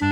Hello，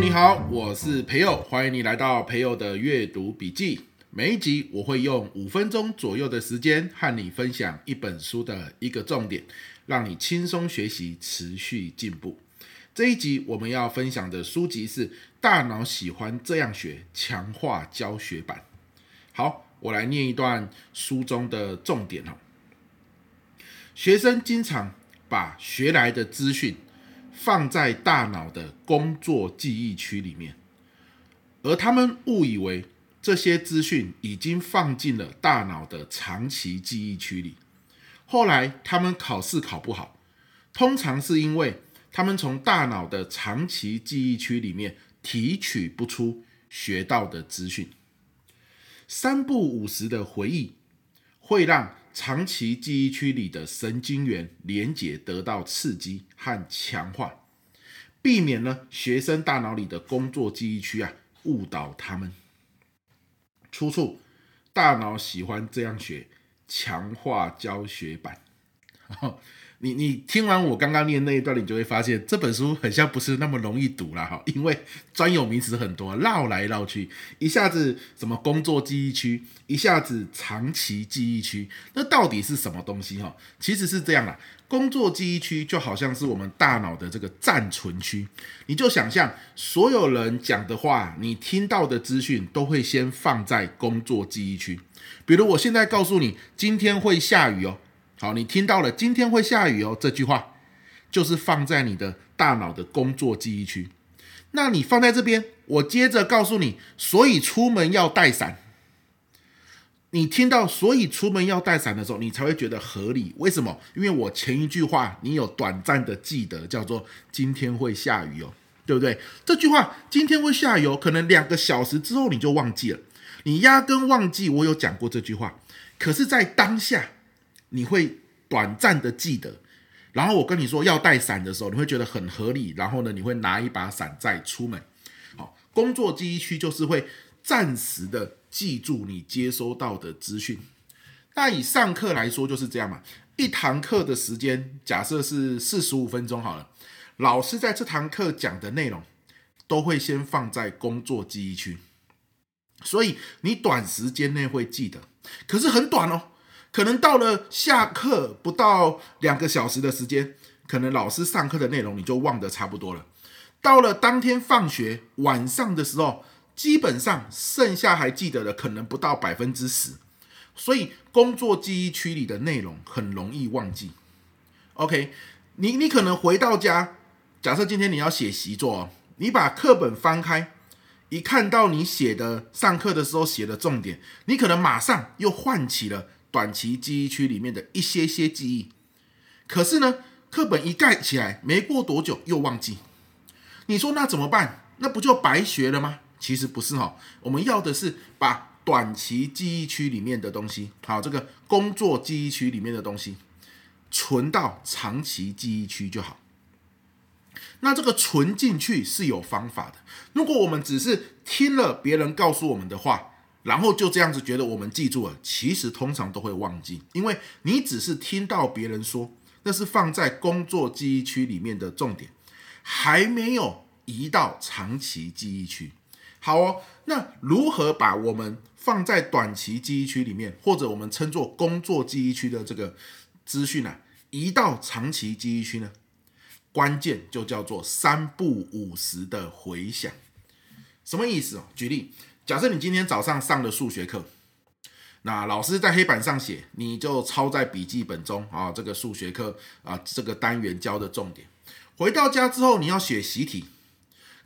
你好，我是培祐，欢迎你来到培祐的阅读笔记。每一集我会用五分钟左右的时间和你分享一本书的一个重点，让你轻松学习，持续进步。这一集我们要分享的书籍是《大脑喜欢这样学》强化教学版。好，我来念一段书中的重点哦。学生经常把学来的资讯放在大脑的工作记忆区里面，而他们误以为这些资讯已经放进了大脑的长期记忆区里。后来他们考试考不好，通常是因为他们从大脑的长期记忆区里面提取不出学到的资讯。三不五时的回忆会让长期记忆区里的神经元连接得到刺激和强化，避免了学生大脑里的工作记忆区啊误导他们。出处：大脑喜欢这样学，强化教学版。你你听完我刚刚念那一段，你就会发现这本书很像不是那么容易读了哈，因为专有名词很多，绕来绕去，一下子什么工作记忆区，一下子长期记忆区，那到底是什么东西哈？其实是这样啦，工作记忆区就好像是我们大脑的这个暂存区，你就想象所有人讲的话，你听到的资讯都会先放在工作记忆区，比如我现在告诉你今天会下雨哦。好，你听到了，今天会下雨哦。这句话就是放在你的大脑的工作记忆区。那你放在这边，我接着告诉你，所以出门要带伞。你听到“所以出门要带伞”的时候，你才会觉得合理。为什么？因为我前一句话你有短暂的记得，叫做“今天会下雨哦”，对不对？这句话“今天会下雨哦”，可能两个小时之后你就忘记了，你压根忘记我有讲过这句话。可是，在当下。你会短暂的记得，然后我跟你说要带伞的时候，你会觉得很合理，然后呢，你会拿一把伞再出门。好，工作记忆区就是会暂时的记住你接收到的资讯。那以上课来说就是这样嘛，一堂课的时间假设是四十五分钟好了，老师在这堂课讲的内容都会先放在工作记忆区，所以你短时间内会记得，可是很短哦。可能到了下课不到两个小时的时间，可能老师上课的内容你就忘得差不多了。到了当天放学晚上的时候，基本上剩下还记得的可能不到百分之十。所以工作记忆区里的内容很容易忘记。OK，你你可能回到家，假设今天你要写习作，哦你把课本翻开，一看到你写的上课的时候写的重点，你可能马上又唤起了。短期记忆区里面的一些些记忆，可是呢，课本一盖起来，没过多久又忘记。你说那怎么办？那不就白学了吗？其实不是哈，我们要的是把短期记忆区里面的东西，好，这个工作记忆区里面的东西，存到长期记忆区就好。那这个存进去是有方法的。如果我们只是听了别人告诉我们的话，然后就这样子觉得我们记住了，其实通常都会忘记，因为你只是听到别人说，那是放在工作记忆区里面的重点，还没有移到长期记忆区。好哦，那如何把我们放在短期记忆区里面，或者我们称作工作记忆区的这个资讯啊，移到长期记忆区呢？关键就叫做三不五时的回想。什么意思哦？举例。假设你今天早上上的数学课，那老师在黑板上写，你就抄在笔记本中啊。这个数学课啊，这个单元教的重点。回到家之后，你要写习题。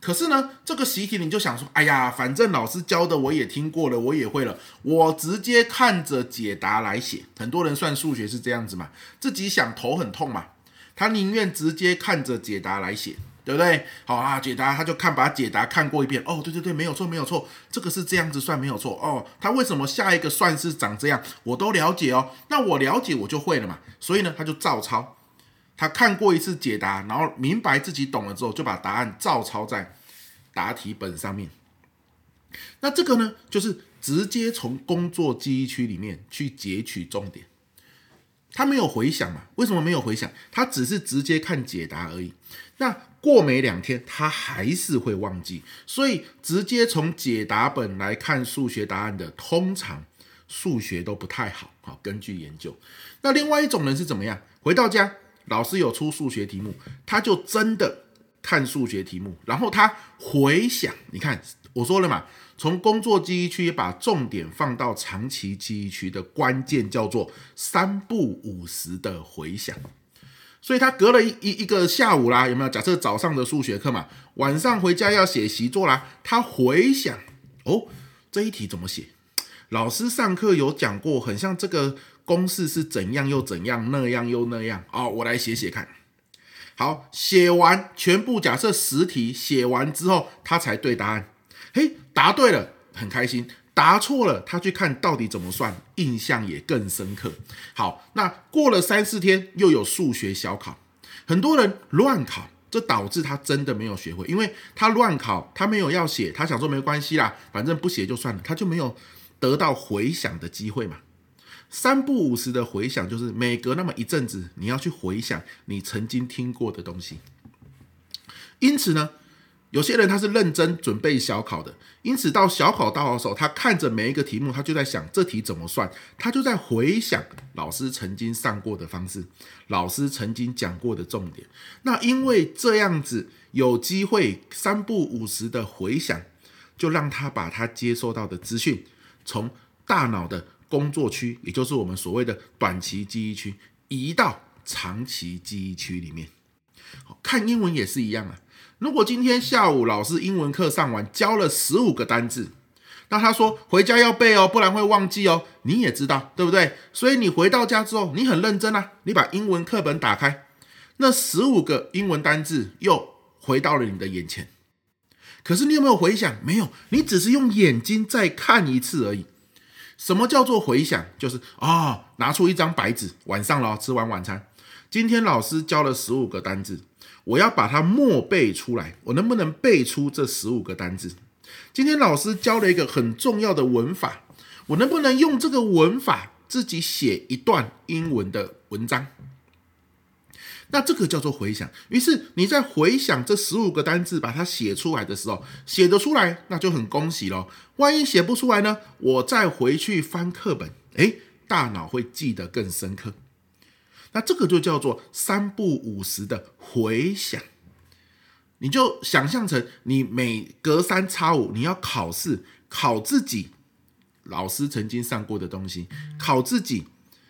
可是呢，这个习题你就想说，哎呀，反正老师教的我也听过了，我也会了，我直接看着解答来写。很多人算数学是这样子嘛，自己想头很痛嘛，他宁愿直接看着解答来写。对不对？好啊，解答他就看，把解答看过一遍。哦，对对对，没有错，没有错，这个是这样子算没有错。哦，他为什么下一个算式长这样？我都了解哦。那我了解我就会了嘛。所以呢，他就照抄。他看过一次解答，然后明白自己懂了之后，就把答案照抄在答题本上面。那这个呢，就是直接从工作记忆区里面去截取重点。他没有回想嘛？为什么没有回想？他只是直接看解答而已。那过没两天，他还是会忘记。所以直接从解答本来看数学答案的，通常数学都不太好。好，根据研究。那另外一种人是怎么样？回到家，老师有出数学题目，他就真的看数学题目，然后他回想。你看，我说了嘛。从工作记忆区把重点放到长期记忆区的关键叫做三不五时的回想，所以他隔了一一一个下午啦，有没有？假设早上的数学课嘛，晚上回家要写习作啦，他回想哦，这一题怎么写？老师上课有讲过，很像这个公式是怎样又怎样，那样又那样哦，我来写写看。好，写完全部假设十题写完之后，他才对答案。嘿，答对了，很开心；答错了，他去看到底怎么算，印象也更深刻。好，那过了三四天，又有数学小考，很多人乱考，这导致他真的没有学会，因为他乱考，他没有要写，他想说没关系啦，反正不写就算了，他就没有得到回想的机会嘛。三不五时的回想，就是每隔那么一阵子，你要去回想你曾经听过的东西。因此呢，有些人他是认真准备小考的，因此到小考到的时候，他看着每一个题目，他就在想这题怎么算，他就在回想老师曾经上过的方式，老师曾经讲过的重点。那因为这样子有机会三不五时的回想，就让他把他接收到的资讯从大脑的工作区，也就是我们所谓的短期记忆区，移到长期记忆区里面。看英文也是一样啊。如果今天下午老师英文课上完教了十五个单字，那他说回家要背哦，不然会忘记哦。你也知道对不对？所以你回到家之后，你很认真啊，你把英文课本打开，那十五个英文单字又回到了你的眼前。可是你有没有回想？没有，你只是用眼睛再看一次而已。什么叫做回想？就是啊、哦，拿出一张白纸，晚上了，吃完晚餐，今天老师教了十五个单字。我要把它默背出来，我能不能背出这十五个单字？今天老师教了一个很重要的文法，我能不能用这个文法自己写一段英文的文章？那这个叫做回想。于是你在回想这十五个单字，把它写出来的时候，写得出来，那就很恭喜咯。万一写不出来呢？我再回去翻课本，诶，大脑会记得更深刻。那这个就叫做三不五时的回想，你就想象成你每隔三差五你要考试，考自己老师曾经上过的东西，考自己，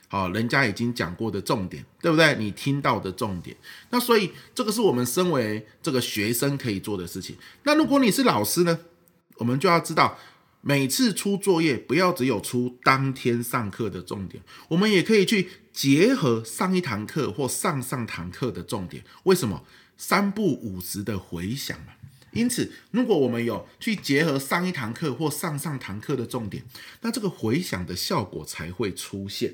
好，人家已经讲过的重点，对不对？你听到的重点。那所以这个是我们身为这个学生可以做的事情。那如果你是老师呢，我们就要知道。每次出作业，不要只有出当天上课的重点，我们也可以去结合上一堂课或上上堂课的重点。为什么？三不五时的回想嘛。因此，如果我们有去结合上一堂课或上上堂课的重点，那这个回想的效果才会出现。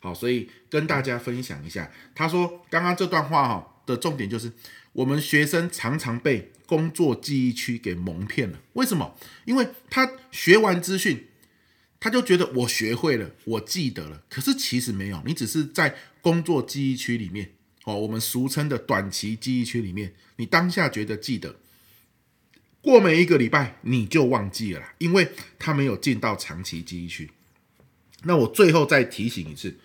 好，所以跟大家分享一下，他说刚刚这段话哈的重点就是，我们学生常常被工作记忆区给蒙骗了，为什么？因为他学完资讯，他就觉得我学会了，我记得了。可是其实没有，你只是在工作记忆区里面哦，我们俗称的短期记忆区里面，你当下觉得记得，过每一个礼拜你就忘记了啦，因为他没有进到长期记忆区。那我最后再提醒一次。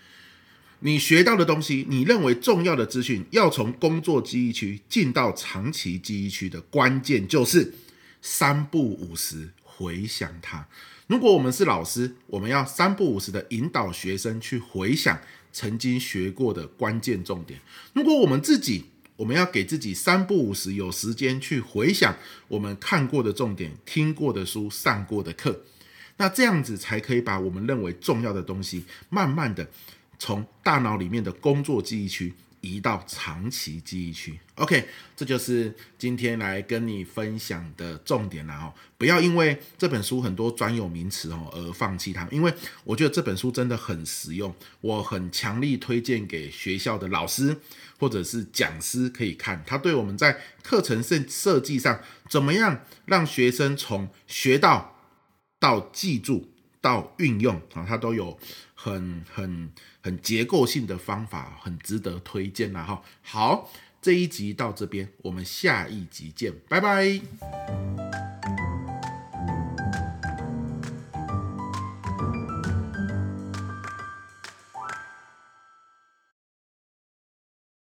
你学到的东西，你认为重要的资讯，要从工作记忆区进到长期记忆区的关键，就是三不五时回想它。如果我们是老师，我们要三不五时的引导学生去回想曾经学过的关键重点。如果我们自己，我们要给自己三不五时有时间去回想我们看过的重点、听过的书、上过的课，那这样子才可以把我们认为重要的东西，慢慢的。从大脑里面的工作记忆区移到长期记忆区，OK，这就是今天来跟你分享的重点了哦。不要因为这本书很多专有名词哦而放弃它，因为我觉得这本书真的很实用，我很强力推荐给学校的老师或者是讲师可以看。它对我们在课程设设计上怎么样让学生从学到到记住到运用啊，它都有很很很结构性的方法，很值得推荐啦哈。好，这一集到这边，我们下一集见，拜拜。